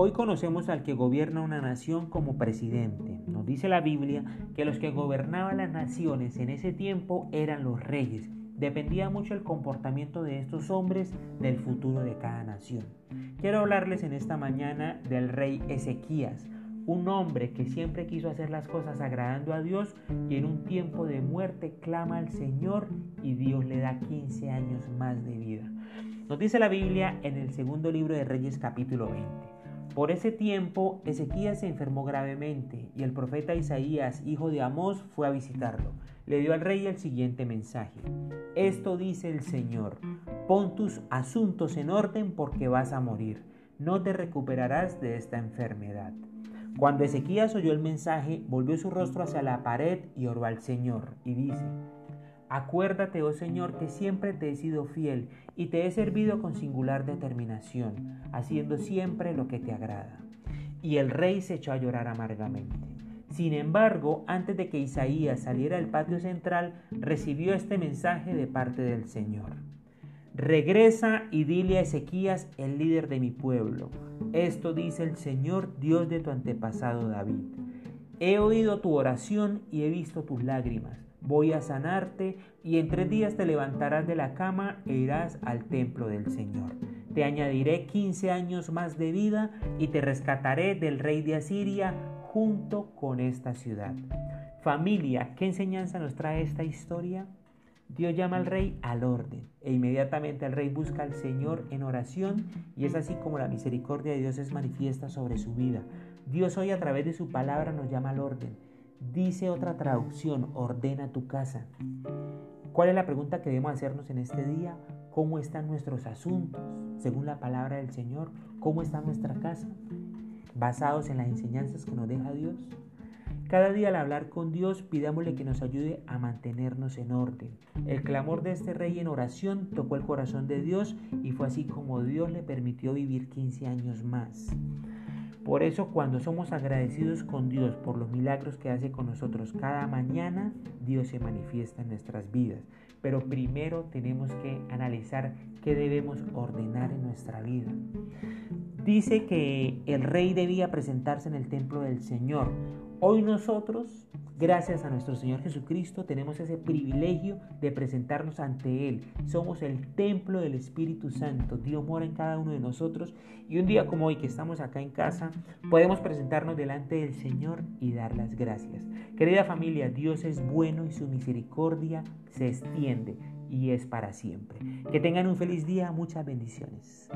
Hoy conocemos al que gobierna una nación como presidente. Nos dice la Biblia que los que gobernaban las naciones en ese tiempo eran los reyes. Dependía mucho el comportamiento de estos hombres del futuro de cada nación. Quiero hablarles en esta mañana del rey Ezequías, un hombre que siempre quiso hacer las cosas agradando a Dios y en un tiempo de muerte clama al Señor y Dios le da 15 años más de vida. Nos dice la Biblia en el segundo libro de Reyes capítulo 20. Por ese tiempo Ezequías se enfermó gravemente y el profeta Isaías, hijo de Amós, fue a visitarlo. Le dio al rey el siguiente mensaje. Esto dice el Señor, pon tus asuntos en orden porque vas a morir. No te recuperarás de esta enfermedad. Cuando Ezequías oyó el mensaje, volvió su rostro hacia la pared y oró al Señor y dice, Acuérdate, oh Señor, que siempre te he sido fiel y te he servido con singular determinación, haciendo siempre lo que te agrada. Y el rey se echó a llorar amargamente. Sin embargo, antes de que Isaías saliera del patio central, recibió este mensaje de parte del Señor. Regresa y dile a Ezequías, el líder de mi pueblo. Esto dice el Señor, Dios de tu antepasado David. He oído tu oración y he visto tus lágrimas voy a sanarte y en tres días te levantarás de la cama e irás al templo del Señor. Te añadiré quince años más de vida y te rescataré del rey de Asiria junto con esta ciudad. Familia, ¿qué enseñanza nos trae esta historia? Dios llama al rey al orden e inmediatamente el rey busca al Señor en oración y es así como la misericordia de Dios es manifiesta sobre su vida. Dios hoy a través de su palabra nos llama al orden Dice otra traducción, ordena tu casa. ¿Cuál es la pregunta que debemos hacernos en este día? ¿Cómo están nuestros asuntos? Según la palabra del Señor, ¿cómo está nuestra casa? Basados en las enseñanzas que nos deja Dios. Cada día al hablar con Dios pidámosle que nos ayude a mantenernos en orden. El clamor de este rey en oración tocó el corazón de Dios y fue así como Dios le permitió vivir 15 años más. Por eso cuando somos agradecidos con Dios por los milagros que hace con nosotros cada mañana, Dios se manifiesta en nuestras vidas. Pero primero tenemos que analizar qué debemos ordenar en nuestra vida. Dice que el rey debía presentarse en el templo del Señor. Hoy nosotros Gracias a nuestro Señor Jesucristo tenemos ese privilegio de presentarnos ante Él. Somos el templo del Espíritu Santo. Dios mora en cada uno de nosotros. Y un día como hoy que estamos acá en casa, podemos presentarnos delante del Señor y dar las gracias. Querida familia, Dios es bueno y su misericordia se extiende y es para siempre. Que tengan un feliz día. Muchas bendiciones.